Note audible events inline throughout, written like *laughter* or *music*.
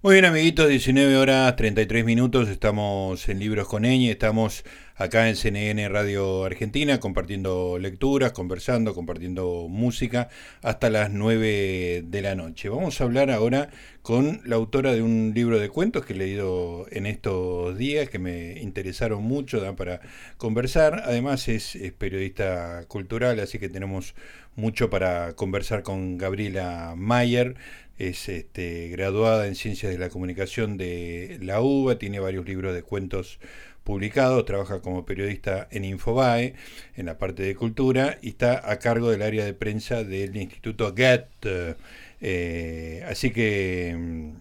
Muy bien, amiguitos, 19 horas 33 minutos. Estamos en Libros con Eñe. Estamos acá en CNN Radio Argentina compartiendo lecturas, conversando, compartiendo música hasta las 9 de la noche. Vamos a hablar ahora con la autora de un libro de cuentos que he leído en estos días que me interesaron mucho, dan para conversar. Además, es periodista cultural, así que tenemos mucho para conversar con Gabriela Mayer es este, graduada en Ciencias de la Comunicación de la UBA, tiene varios libros de cuentos publicados, trabaja como periodista en Infobae, en la parte de cultura, y está a cargo del área de prensa del Instituto GET. Eh, así que mm,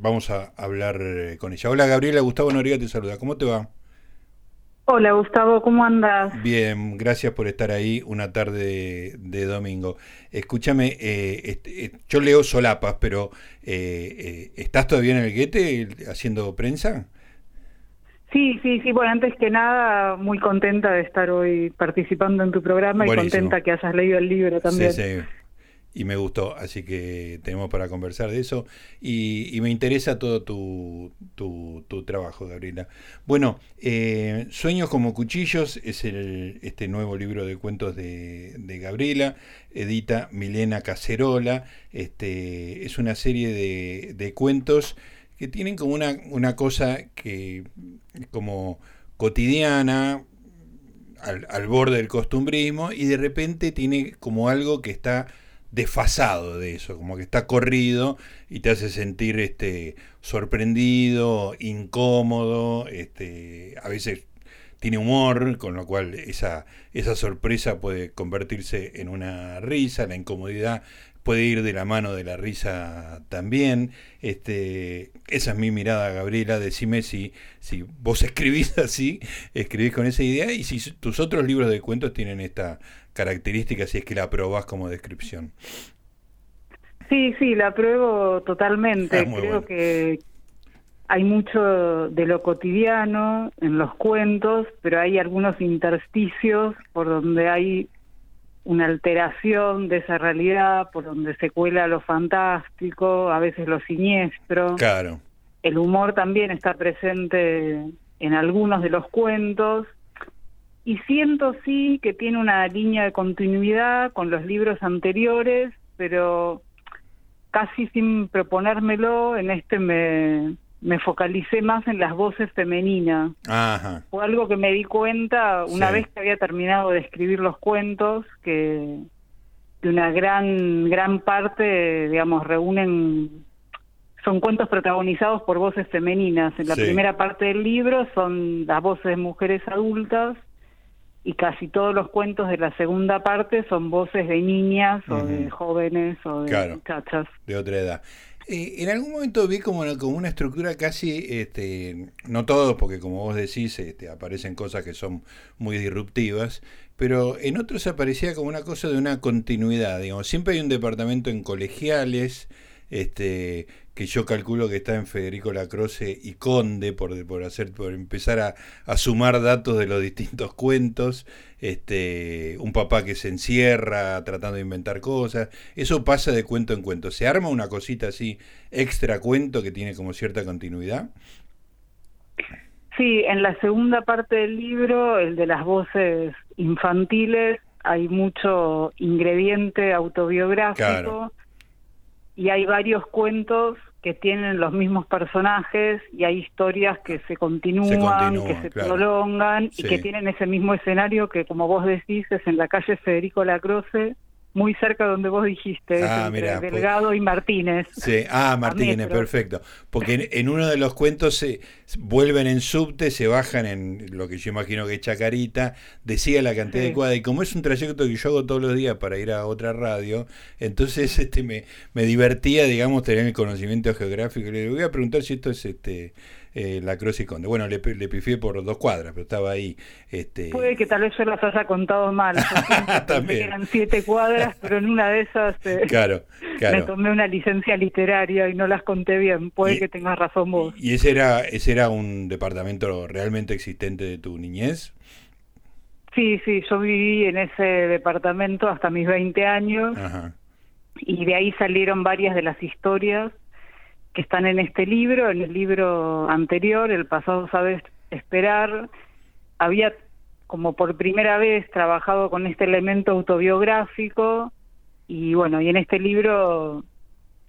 vamos a hablar con ella. Hola Gabriela, Gustavo Noriega te saluda. ¿Cómo te va? Hola Gustavo, ¿cómo andas? Bien, gracias por estar ahí una tarde de, domingo. Escúchame, eh, este, eh, yo leo solapas, pero eh, ¿estás todavía en el guete haciendo prensa? Sí, sí, sí. Bueno, antes que nada, muy contenta de estar hoy participando en tu programa y contenta que hayas leído el libro también. Sí, sí y me gustó, así que tenemos para conversar de eso y, me interesa todo tu, tu, trabajo, Gabriela. Bueno, eh, Sueños como Cuchillos es el, este nuevo libro de cuentos de, Gabriela, edita Milena Cacerola, este, es una serie de, de cuentos que tienen como una, una cosa que como cotidiana, al, al borde del costumbrismo, y de repente tiene como algo que está desfasado de eso, como que está corrido y te hace sentir este sorprendido, incómodo, este, a veces tiene humor, con lo cual esa, esa sorpresa puede convertirse en una risa, la incomodidad puede ir de la mano de la risa también. Este, esa es mi mirada, Gabriela. Decime si, si vos *laughs* escribís así, escribís con esa idea y si tus otros libros de cuentos tienen esta característica, si es que la aprobás como descripción. Sí, sí, la apruebo totalmente. *laughs* Ah, Creo que hay mucho de lo cotidiano en los cuentos, pero hay algunos intersticios por donde hay una alteración de esa realidad, por donde se cuela lo fantástico, a veces lo siniestro. Claro. El humor también está presente en algunos de los cuentos y siento sí que tiene una línea de continuidad con los libros anteriores, pero casi sin proponérmelo, en este me, me focalicé más en las voces femeninas. Ajá. Fue algo que me di cuenta una vez que había terminado de escribir los cuentos, que de una gran, gran parte, digamos, reúnen, son cuentos protagonizados por voces femeninas. En la primera parte del libro son las voces de mujeres adultas y casi todos los cuentos de la segunda parte son voces de niñas o de jóvenes o de muchachas. De otra edad. Eh, en algún momento vi como, como una estructura casi, este, no todos, porque como vos decís, este, aparecen cosas que son muy disruptivas, pero en otros aparecía como una cosa de una continuidad, digamos, siempre hay un departamento en colegiales, este, que yo calculo que está en Federico Lacroce y Conde por, por hacer por empezar a, sumar datos de los distintos cuentos este un papá que se encierra tratando de inventar cosas. Eso pasa de cuento en cuento. Se arma una cosita así extra cuento que tiene como cierta continuidad. Sí en la segunda parte del libro el de las voces infantiles hay mucho ingrediente autobiográfico y hay varios cuentos que tienen los mismos personajes y hay historias que se continúan, que se prolongan y que tienen ese mismo escenario que, como vos decís, es en la calle Federico Lacroce, muy cerca donde vos dijiste, ah, Delgado y Martínez. Sí, ah, Martínez, perfecto. Porque en, uno de los cuentos se vuelven en subte, se bajan en lo que yo imagino que es Chacarita, decía la cantidad de cuadras, y como es un trayecto que yo hago todos los días para ir a otra radio, entonces *laughs* este me, me divertía, digamos, tener el conocimiento geográfico. Le voy a preguntar si esto es este eh, la Cruz y Conde. Bueno, le, le pifié por dos cuadras, pero estaba ahí. Este... Puede que tal vez yo las haya contado mal. *laughs* También. eran siete cuadras, pero en una de esas eh, claro, claro. me tomé una licencia literaria y no las conté bien. Puede que tengas razón vos. ¿Y ese era, ese era un departamento realmente existente de tu niñez? Sí, sí, yo viví en ese departamento hasta mis 20 años. Ajá. Y de ahí salieron varias de las historias que están en este libro. En el libro anterior, El pasado sabes esperar, había como por primera vez trabajado con este elemento autobiográfico y bueno, y en este libro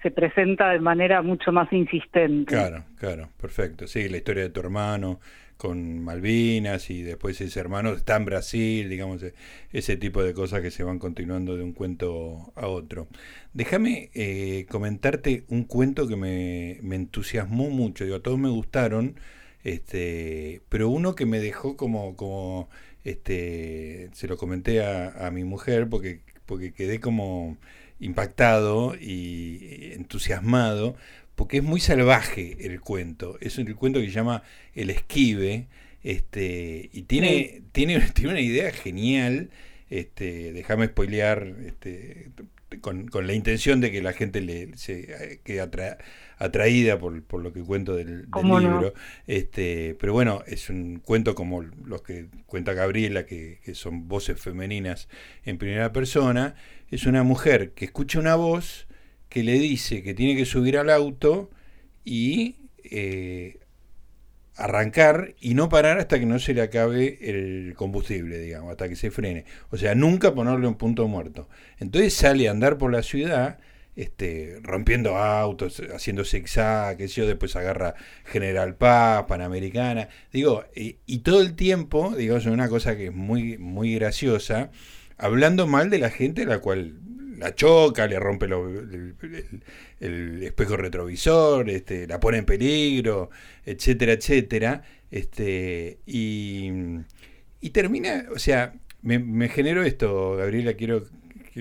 se presenta de manera mucho más insistente. Claro, claro, perfecto. Sí, la historia de tu hermano con Malvinas y después ese hermano está en Brasil, digamos, e-, ese tipo de cosas que se van continuando de un cuento a otro. Déjame eh, comentarte un cuento que me, me entusiasmó mucho, digo, todos me gustaron, este, pero uno que me dejó como, como este, se lo comenté a, a mi mujer porque, porque quedé como impactado y entusiasmado, porque es muy salvaje el cuento. Es el cuento que se llama El Esquive, este, y tiene, tiene, *laughs* tiene una idea genial. Este, déjame spoilear este, con, con, la intención de que la gente le, se quede atraída por, por, lo que cuento del, libro. Este, pero bueno, es un cuento como los que cuenta Gabriela, que, que, son voces femeninas en primera persona. Es una mujer que escucha una voz que le dice que tiene que subir al auto y eh, arrancar y no parar hasta que no se le acabe el combustible, digamos, hasta que se frene. O sea, nunca ponerle un punto muerto. Entonces sale a andar por la ciudad, este, rompiendo autos, haciendo zigzag, que yo, después agarra General Paz, Panamericana. Digo, y, todo el tiempo, digamos, una cosa que es muy, muy graciosa, hablando mal de la gente a la cual la choca, le rompe el, espejo retrovisor, este, la pone en peligro, etcétera, etcétera. Este, y, y termina, o sea, me, me esto, Gabriela, quiero...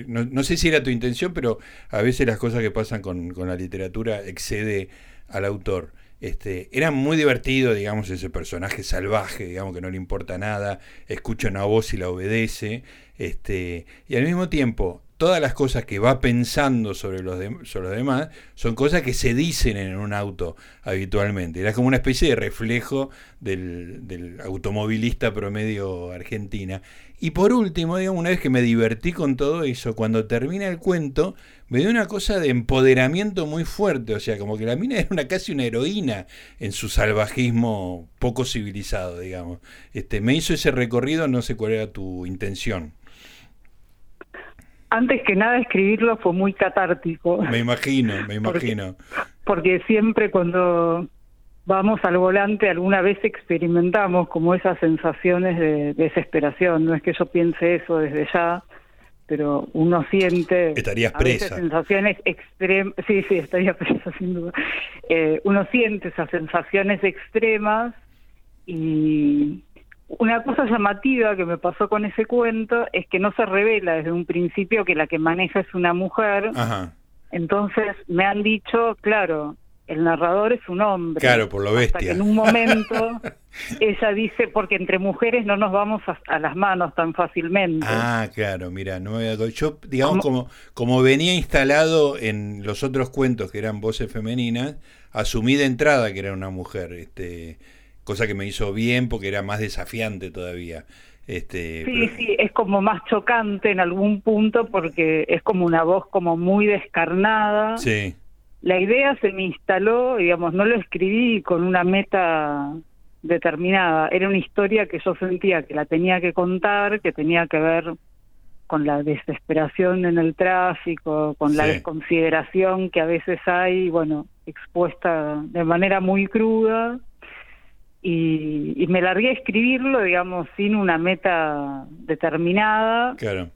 No, no, sé si era tu intención, pero a veces las cosas que pasan con, con la literatura excede al autor. Este, era muy divertido, digamos, ese personaje salvaje, digamos, que no le importa nada, escucha una voz y la obedece, este, y al mismo tiempo todas las cosas que va pensando sobre los, sobre los demás son cosas que se dicen en un auto habitualmente. Era como una especie de reflejo del, automovilista promedio argentina. Y por último, digamos, una vez que me divertí con todo eso, cuando termina el cuento, me dio una cosa de empoderamiento muy fuerte. O sea, como que la mina *laughs* era casi una heroína en su salvajismo poco civilizado, digamos. Este, me hizo ese recorrido, no sé cuál era tu intención antes que nada escribirlo fue muy catártico. *laughs* Me imagino, me imagino. Porque, siempre cuando vamos al volante alguna vez experimentamos como esas sensaciones de, desesperación. No es que yo piense eso desde ya, pero uno siente estarías presa sensaciones extremas sí sí estaría *laughs* presa sin duda eh, uno siente esas sensaciones extremas y una cosa llamativa que me pasó con ese cuento es que no se revela desde un principio que la que maneja es una mujer. Entonces me han dicho, claro, el narrador es un hombre. Claro, por lo bestia. en un momento *laughs* ella dice, porque entre mujeres no nos vamos a, las manos tan fácilmente. Ah, claro, mira, no yo digamos como como venía instalado en los otros cuentos que eran voces femeninas, asumí de entrada que era una mujer, este cosa que me hizo bien porque era más desafiante todavía. Este, sí, sí, es como más chocante en algún punto porque es como una voz como muy descarnada. Sí. La idea se me instaló, digamos, no lo escribí con una meta determinada, era una historia que yo sentía que la tenía que contar, que tenía que ver con la desesperación en el tráfico, con la desconsideración que a veces hay, bueno, expuesta de manera muy cruda y, me largué a escribirlo, digamos, sin una meta determinada. Claro.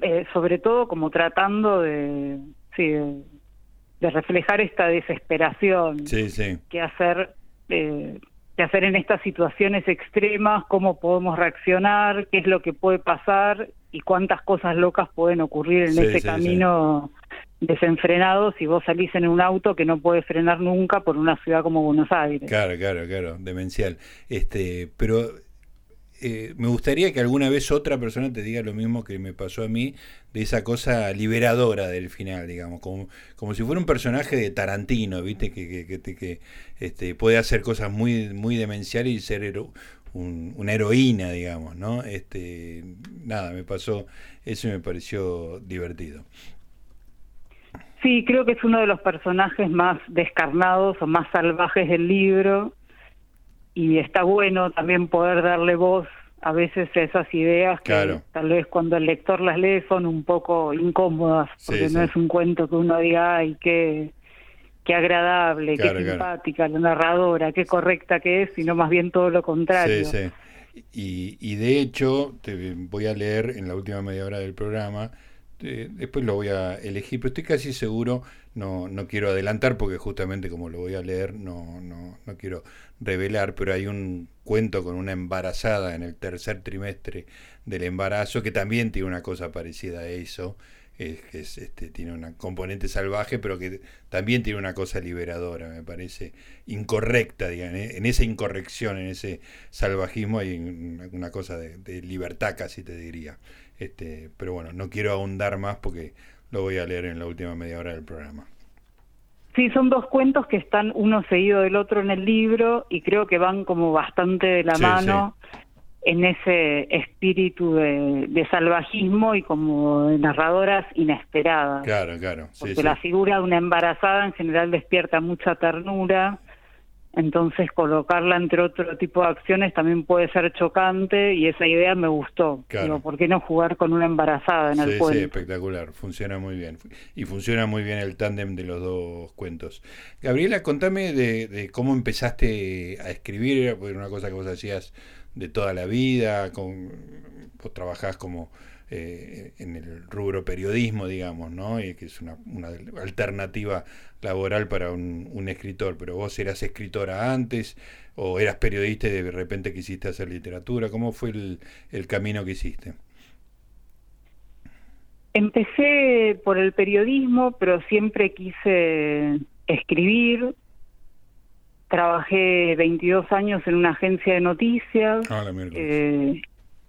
Eh, sobre todo como tratando de, sí, de, reflejar esta desesperación sí, sí. que hacer eh, que hacer en estas situaciones extremas, cómo podemos reaccionar, qué es lo que puede pasar y cuántas cosas locas pueden ocurrir en ese camino desenfrenado si vos salís en un auto que no puede frenar nunca por una ciudad como Buenos Aires. Claro, claro, claro, demencial. Este, pero eh, me gustaría que alguna vez otra persona te diga lo mismo que me pasó a mí, de esa cosa liberadora del final, digamos, como, como si fuera un personaje de Tarantino, ¿viste? Que, que, que, este, puede hacer cosas muy, muy demenciales y ser una heroína, digamos, ¿no? Este, nada, me pasó, eso me pareció divertido. Sí, creo que es uno de los personajes más descarnados o más salvajes del libro. Y está bueno también poder darle voz a veces esas ideas que tal vez cuando el lector las lee son un poco incómodas, porque no es un cuento que uno diga, ay, qué, qué agradable, qué simpática la narradora, qué correcta que es, sino más bien todo lo contrario. Sí, y, y de hecho, te voy a leer en la última media hora del programa este, después lo voy a elegir, pero estoy casi seguro, no, no quiero adelantar porque justamente como lo voy a leer no, no, no quiero revelar, pero hay un cuento con una embarazada en el tercer trimestre del embarazo que también tiene una cosa parecida a eso, es que es, este, tiene una componente salvaje, pero que también tiene una cosa liberadora, me parece incorrecta, digan, ¿eh? en esa incorrección, en ese salvajismo hay una cosa de, de libertad casi te diría. Este, pero bueno, no quiero ahondar más porque lo voy a leer en la última media hora del programa. Sí, son dos cuentos que están uno seguido del otro en el libro y creo que van como bastante de la mano en ese espíritu de, salvajismo y como narradoras inesperadas. Claro, claro. porque la figura de una embarazada en general despierta mucha ternura entonces colocarla entre otro tipo de acciones también puede ser chocante y esa idea me gustó. Claro. ¿por qué no jugar con una embarazada en el cuento? Sí, espectacular, funciona muy bien. Y funciona muy bien el tándem de los dos cuentos. Gabriela, contame de, cómo empezaste a escribir, porque una cosa que vos hacías de toda la vida, vos trabajás como eh, en el rubro periodismo, digamos, ¿no? Y que es una, una alternativa laboral para un, escritor. Pero vos eras escritora antes o eras periodista y de repente quisiste hacer literatura. ¿Cómo fue el camino que hiciste? Empecé por el periodismo, pero siempre quise escribir. Trabajé 22 años en una agencia de noticias. Ah,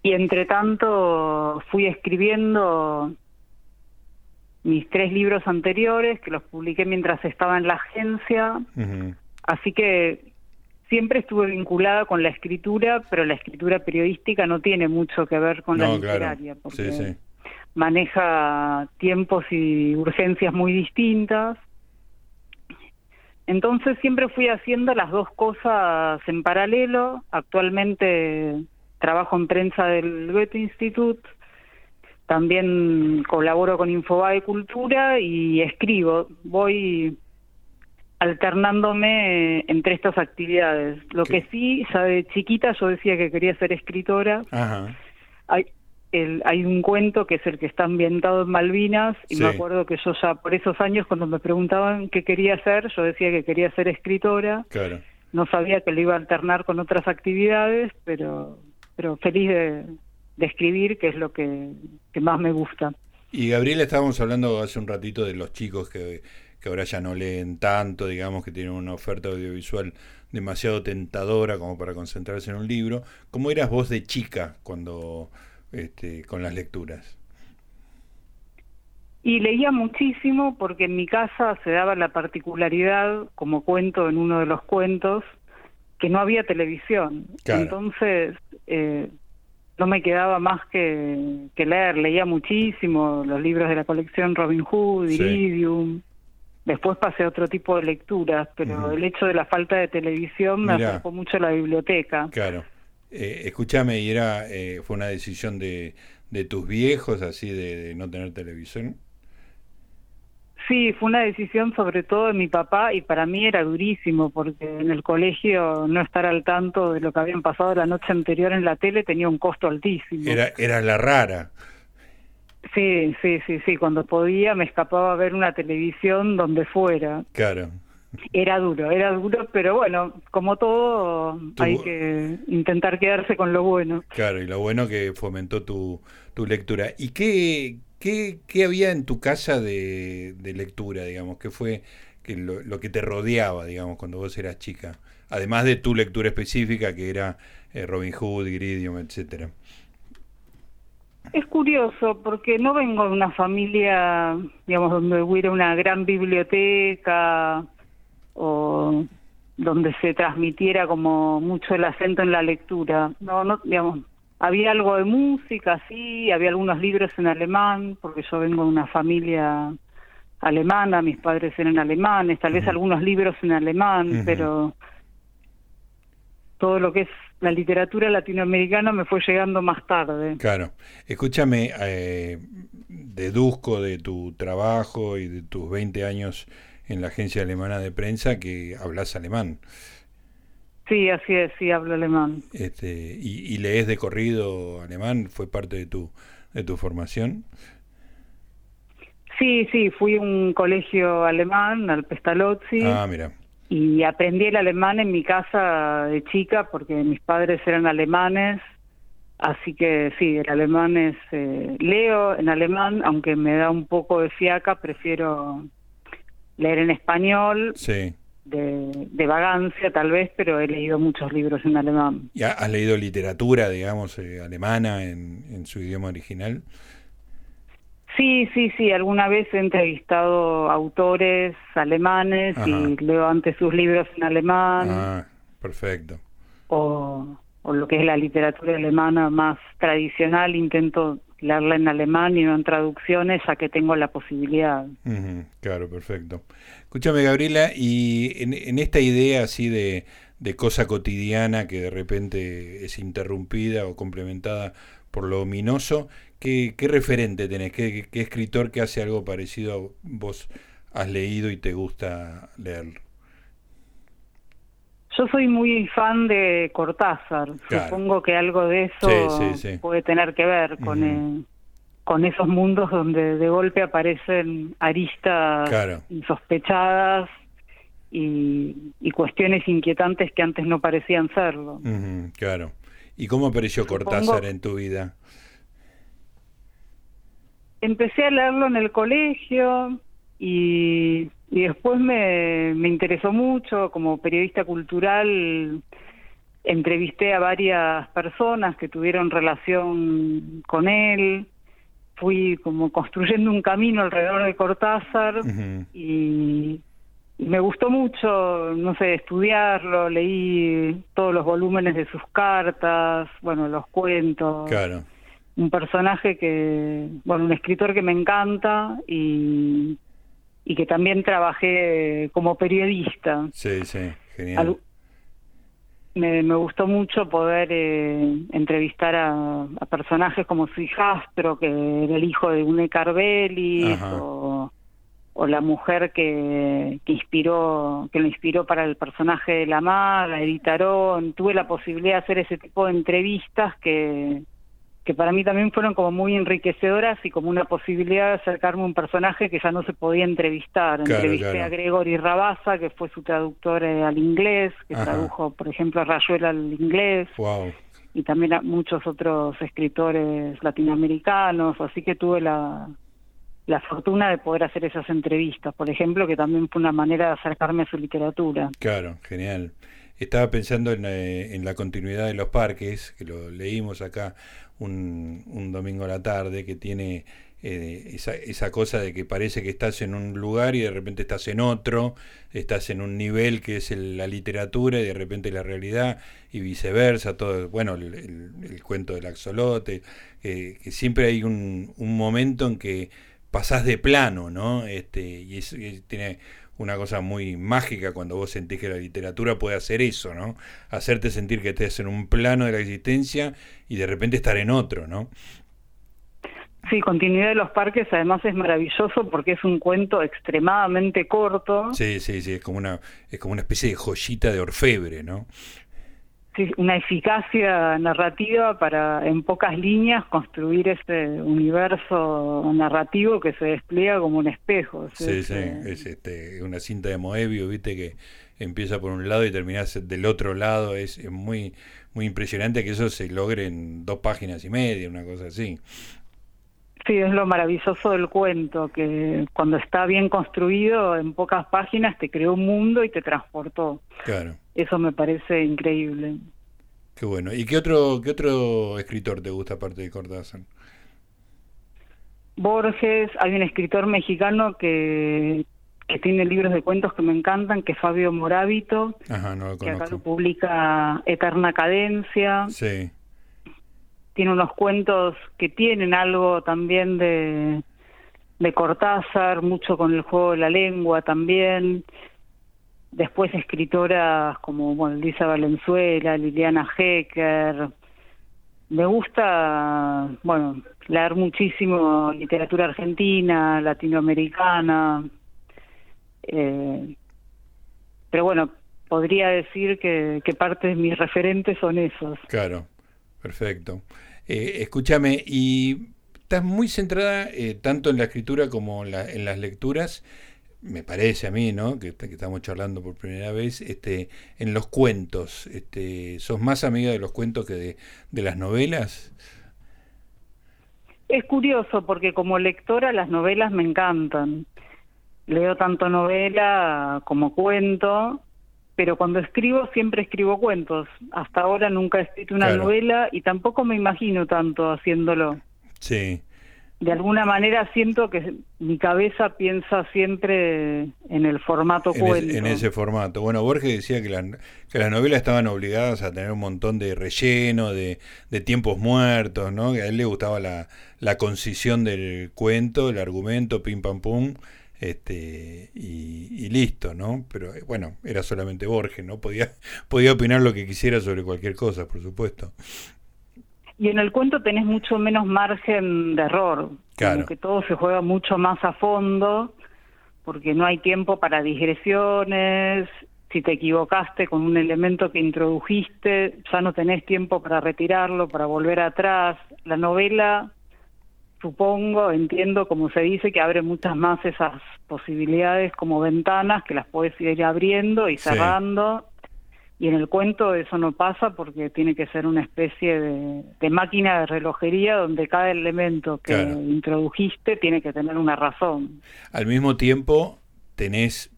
y entre tanto fui escribiendo mis tres libros anteriores, que los publiqué mientras estaba en la agencia. Así que siempre estuve vinculada con la escritura, pero la escritura periodística no tiene mucho que ver con la literaria, porque maneja tiempos y urgencias muy distintas. Entonces siempre fui haciendo las dos cosas en paralelo. Actualmente trabajo en prensa del Goethe Institut, también colaboro con Infobae Cultura y escribo. Voy alternándome entre estas actividades. Lo que sí, ya de chiquita yo decía que quería ser escritora. Hay, el, hay un cuento que es el que está ambientado en Malvinas y me acuerdo que yo ya por esos años cuando me preguntaban qué quería hacer, yo decía que quería ser escritora. Claro. No sabía que lo iba a alternar con otras actividades, pero pero feliz de, escribir, que es lo que, más me gusta. Y Gabriela, estábamos hablando hace un ratito de los chicos que, que ahora ya no leen tanto, digamos que tienen una oferta audiovisual demasiado tentadora como para concentrarse en un libro. ¿Cómo eras vos de chica cuando este, con las lecturas? Y leía muchísimo porque en mi casa se daba la particularidad, como cuento en uno de los cuentos, que no había televisión. Entonces, eh, no me quedaba más que, leer. Leía muchísimo los libros de la colección Robin Hood, Iridium. Después pasé a otro tipo de lecturas, pero el hecho de la falta de televisión me acercó mucho a la biblioteca. Claro. Eh, escúchame, ¿y era, eh, fue una decisión de, de tus viejos, así, de, de no tener televisión? Sí, fue una decisión sobre todo de mi papá y para mí era durísimo porque en el colegio no estar al tanto de lo que habían pasado la noche anterior en la tele tenía un costo altísimo. Era, era la rara. Sí, sí, sí, sí. Cuando podía me escapaba a ver una televisión donde fuera. Claro. Era duro, era duro, pero bueno, como todo, hay que intentar quedarse con lo bueno. Claro, y lo bueno que fomentó tu, tu lectura. ¿Y qué, ¿Qué, ¿Qué, había en tu casa de, lectura, digamos? ¿Qué fue que lo, que te rodeaba, digamos, cuando vos eras chica? Además de tu lectura específica, que era eh, Robin Hood, Gridium, etcétera. Es curioso, porque no vengo de una familia, digamos, donde hubiera una gran biblioteca o donde se transmitiera como mucho el acento en la lectura. No, no, digamos, había algo de música, sí, había algunos libros en alemán, porque yo vengo de una familia alemana, mis padres eran alemanes, tal vez algunos libros en alemán, pero todo lo que es la literatura latinoamericana me fue llegando más tarde. Claro. Escúchame, eh, deduzco de tu trabajo y de tus 20 años en la agencia alemana de prensa que hablas alemán. Sí, así es, sí hablo alemán. Este, y, y lees de corrido alemán? ¿Fue parte de tu, de tu formación? Sí, sí, fui a un colegio alemán, al Pestalozzi. Ah, mira y aprendí el alemán en mi casa de chica porque mis padres eran alemanes, así que sí, el alemán es... Eh, leo en alemán, aunque me da un poco de fiaca, prefiero leer en español. Sí. De, de, vagancia tal vez, pero he leído muchos libros en alemán. ¿Y has leído literatura, digamos, eh, alemana en, en su idioma original? Sí, sí, sí. Alguna vez he entrevistado autores alemanes y leo antes sus libros en alemán. Ah, perfecto. O, o lo que es la literatura alemana más tradicional, intento leerla en alemán y no en traducciones, ya que tengo la posibilidad. claro, perfecto. Escúchame, Gabriela, y en, en esta idea así de, cosa cotidiana que de repente es interrumpida o complementada por lo ominoso, ¿qué, qué referente tenés? ¿Qué, ¿Qué, escritor que hace algo parecido a vos has leído y te gusta leer? Yo soy muy fan de Cortázar. Supongo que algo de eso puede tener que ver con, eh, con esos mundos donde de golpe aparecen aristas insospechadas y, y, cuestiones inquietantes que antes no parecían serlo. claro. ¿Y cómo apareció Cortázar en tu vida? Empecé a leerlo en el colegio y, y después me, me interesó mucho como periodista cultural. Entrevisté a varias personas que tuvieron relación con él. Fui como construyendo un camino alrededor de Cortázar y y me gustó mucho, no sé, estudiarlo, leí todos los volúmenes de sus cartas, bueno, los cuentos. Claro. Un personaje que, bueno, un escritor que me encanta y, y que también trabajé como periodista. Sí, sí, genial. me, me, gustó mucho poder eh, entrevistar a, a, personajes como su hijastro, que era el hijo de une Carvelli, o o la mujer que, que inspiró que lo inspiró para el personaje de la maga, editaron, tuve la posibilidad de hacer ese tipo de entrevistas que que para mí también fueron como muy enriquecedoras y como una posibilidad de acercarme a un personaje que ya no se podía entrevistar. Entrevisté a Gregory Rabasa, que fue su traductor eh, al inglés, que tradujo, por ejemplo, a Rayuela al inglés. Y también a muchos otros escritores latinoamericanos, así que tuve la, la fortuna de poder hacer esas entrevistas, por ejemplo, que también fue una manera de acercarme a su literatura. Claro, genial. Estaba pensando en, eh, en la continuidad de los parques, que lo leímos acá un, un domingo a la tarde, que tiene eh, esa, esa cosa de que parece que estás en un lugar y de repente estás en otro, estás en un nivel que es la literatura y de repente la realidad y viceversa, todo, bueno, el, el, cuento del axolote, que siempre hay un, un momento en que pasás de plano, ¿no? Este, y, es, tiene una cosa muy mágica cuando vos sentís que la literatura puede hacer eso, ¿no? Hacerte sentir que estés en un plano de la existencia y de repente estar en otro, ¿no? Sí, Continuidad de los Parques además es maravilloso porque es un cuento extremadamente corto. Sí, sí, sí, es como una, es como una especie de joyita de orfebre, ¿no? Una eficacia narrativa para en pocas líneas construir este universo narrativo que se despliega como un espejo. Sí, sí, es este, una cinta de Moebius, viste que empieza por un lado y termina del otro lado, es, muy muy impresionante que eso se logre en dos páginas y media, una cosa así. Sí, es lo maravilloso del cuento, que cuando está bien construido, en pocas páginas te creó un mundo y te transportó. Claro. Eso me parece increíble. Qué bueno. ¿Y qué otro, qué otro escritor te gusta aparte de Cortázar? Borges, hay un escritor mexicano que, que tiene libros de cuentos que me encantan, que es Fabio Morábito, Ajá, no lo que acá lo publica Eterna Cadencia. Sí. Tiene unos cuentos que tienen algo también de, de Cortázar, mucho con el juego de la lengua también. Después escritoras como bueno, Lisa Valenzuela, Liliana Hecker. Me gusta, bueno, leer muchísimo literatura argentina, latinoamericana. Eh, pero bueno, podría decir que, parte de mis referentes son esos. Claro, perfecto. Eh, escúchame, y estás muy centrada eh, tanto en la escritura como la, en, las lecturas, me parece a mí, ¿no? Que, que, estamos charlando por primera vez, este, en los cuentos. Este, ¿Sos más amiga de los cuentos que de, de las novelas? Es curioso porque como lectora las novelas me encantan. Leo tanto novela como cuento pero cuando escribo siempre escribo cuentos. Hasta ahora nunca he escrito una novela y tampoco me imagino tanto haciéndolo. Sí. De alguna manera siento que mi cabeza piensa siempre en el formato en cuento. en ese formato. Bueno, Borges decía que, la, que las novelas estaban obligadas a tener un montón de relleno, de, de tiempos muertos, ¿no? Que a él le gustaba la, la concisión del cuento, el argumento, pim pam pum este y, listo, ¿no? Pero eh, bueno, era solamente Borges, ¿no? Podía, *laughs* podía opinar lo que quisiera sobre cualquier cosa, por supuesto. Y en el cuento tenés mucho menos margen de error, claro. que todo se juega mucho más a fondo, porque no hay tiempo para digresiones, si te equivocaste con un elemento que introdujiste, ya no tenés tiempo para retirarlo, para volver atrás. La novela supongo, entiendo, como se dice, que abre muchas más esas posibilidades como ventanas que las puedes ir abriendo y cerrando. Y en el cuento eso no pasa porque tiene que ser una especie de, máquina de relojería donde cada elemento que introdujiste tiene que tener una razón. Al mismo tiempo, tenés,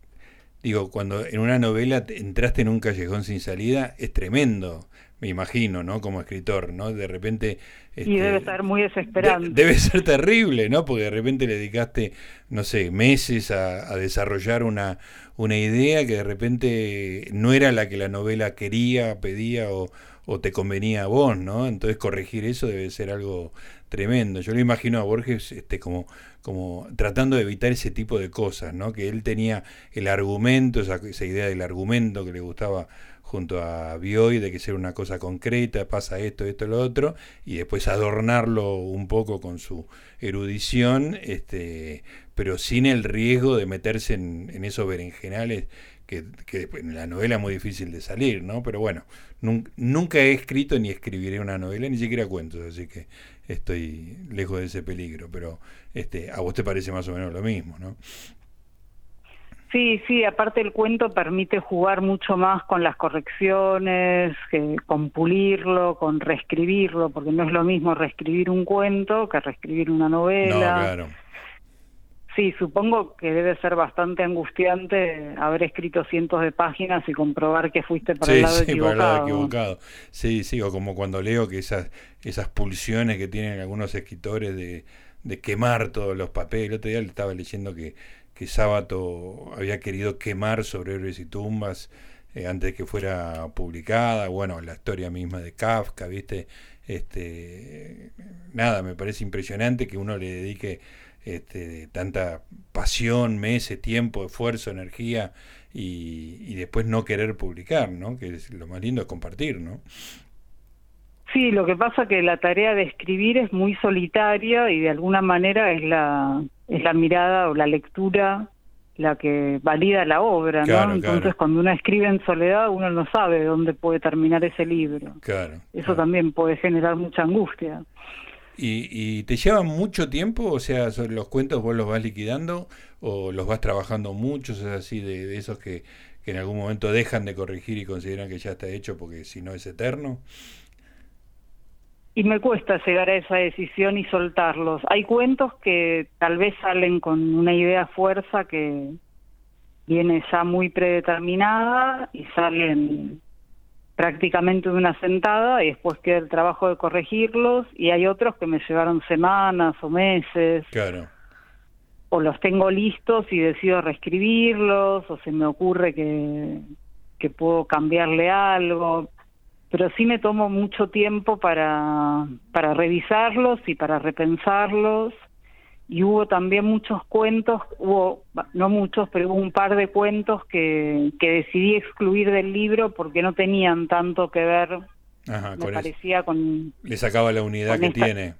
digo, cuando en una novela entraste en un callejón sin salida, es tremendo me imagino, ¿no? Como escritor, ¿no? De repente... Este, y debe ser muy desesperante. debe ser terrible, ¿no? Porque de repente le dedicaste, no sé, meses a, desarrollar una, una idea que de repente no era la que la novela quería, pedía o, o te convenía a vos, ¿no? Entonces corregir eso debe ser algo tremendo. Yo lo imagino a Borges este, como, como tratando de evitar ese tipo de cosas, ¿no? Que él tenía el argumento, esa, esa idea del argumento que le gustaba junto a Bioy de que sea una cosa concreta, pasa esto, esto, lo otro, y después adornarlo un poco con su erudición, este, pero sin el riesgo de meterse en, esos berenjenales que, que, en la novela es muy difícil de salir, ¿no? Pero bueno, nunca he escrito ni escribiré una novela, ni siquiera cuentos, así que estoy lejos de ese peligro, pero este, a vos te parece más o menos lo mismo, ¿no? Sí, sí, aparte el cuento permite jugar mucho más con las correcciones, que, con pulirlo, con reescribirlo, porque no es lo mismo reescribir un cuento que reescribir una novela. No, claro. Sí, supongo que debe ser bastante angustiante haber escrito cientos de páginas y comprobar que fuiste para el lado sí, equivocado. Para el lado equivocado. Sí, sí, o como cuando leo que esas, esas pulsiones que tienen algunos escritores de, de quemar todos los papeles. El otro día le estaba leyendo que que Sábato había querido quemar sobre héroes y tumbas eh, antes de que fuera publicada, bueno, la historia misma de Kafka, ¿viste? Este, nada, me parece impresionante que uno le dedique este, tanta pasión, meses, tiempo, esfuerzo, energía y, y después no querer publicar, ¿no? Que es, lo más lindo es compartir, ¿no? Sí, lo que pasa que la tarea de escribir es muy solitaria y de alguna manera es la es la mirada o la lectura la que valida la obra, ¿no? Entonces cuando uno escribe en soledad uno no sabe dónde puede terminar ese libro. Claro. Eso también puede generar mucha angustia. ¿Y, ¿Y te llevan mucho tiempo? O sea, ¿los cuentos vos los vas liquidando o los vas trabajando mucho? ¿Es así de, de esos que, que en algún momento dejan de corregir y consideran que ya está hecho porque si no es eterno? Y me cuesta llegar a esa decisión y soltarlos. Hay cuentos que tal vez salen con una idea fuerza que viene ya muy predeterminada y salen prácticamente de una sentada y después queda el trabajo de corregirlos y hay otros que me llevaron semanas o meses. Claro. O los tengo listos y decido reescribirlos o se me ocurre que, que puedo cambiarle algo pero sí me tomo mucho tiempo para, para revisarlos y para repensarlos y hubo también muchos cuentos, hubo, no muchos, pero hubo un par de cuentos que, que decidí excluir del libro porque no tenían tanto que ver, me parecía con... Le sacaba la unidad que tiene.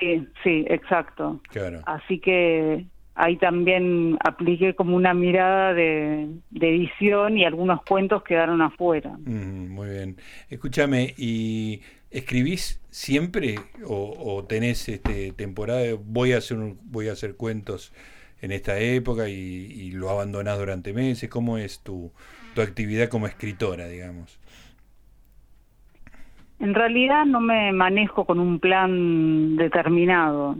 Sí, sí, exacto. Claro. Así que ahí también apliqué como una mirada de, edición y algunos cuentos quedaron afuera. muy bien. Escúchame, ¿y ¿Escribís siempre o, tenés este, temporada de voy a hacer voy a hacer cuentos en esta época y, lo abandonás durante meses? ¿Cómo es tu, tu actividad como escritora, digamos? En realidad no me manejo con un plan determinado.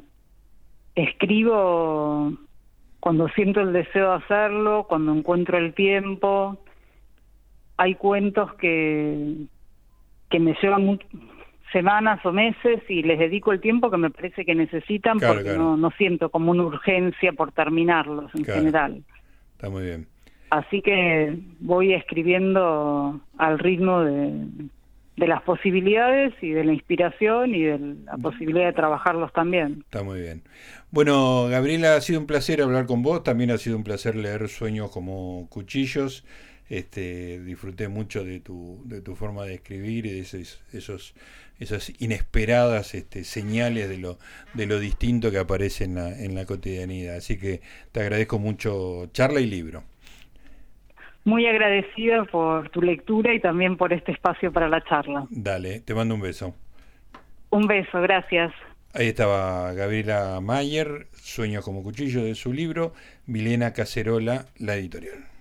Escribo cuando siento el deseo de hacerlo, cuando encuentro el tiempo. Hay cuentos que, que me llevan semanas o meses y les dedico el tiempo que me parece que necesitan porque No, no siento como una urgencia por terminarlos en general. Está muy bien. Así que voy escribiendo al ritmo de, de las posibilidades y de la inspiración y de la posibilidad de trabajarlos también. Está muy bien. Bueno, Gabriela, ha sido un placer hablar con vos, también ha sido un placer leer Sueños como Cuchillos. Este, disfruté mucho de tu, de tu forma de escribir y de esos, esos esas inesperadas este, señales de lo, de lo distinto que aparece en la, en la cotidianidad. Así que te agradezco mucho charla y libro. Muy agradecida por tu lectura y también por este espacio para la charla. Dale, te mando un beso. Un beso, gracias. Ahí estaba Gabriela Mayer, Sueños como cuchillo de su libro, Milena Cacerola, la editorial.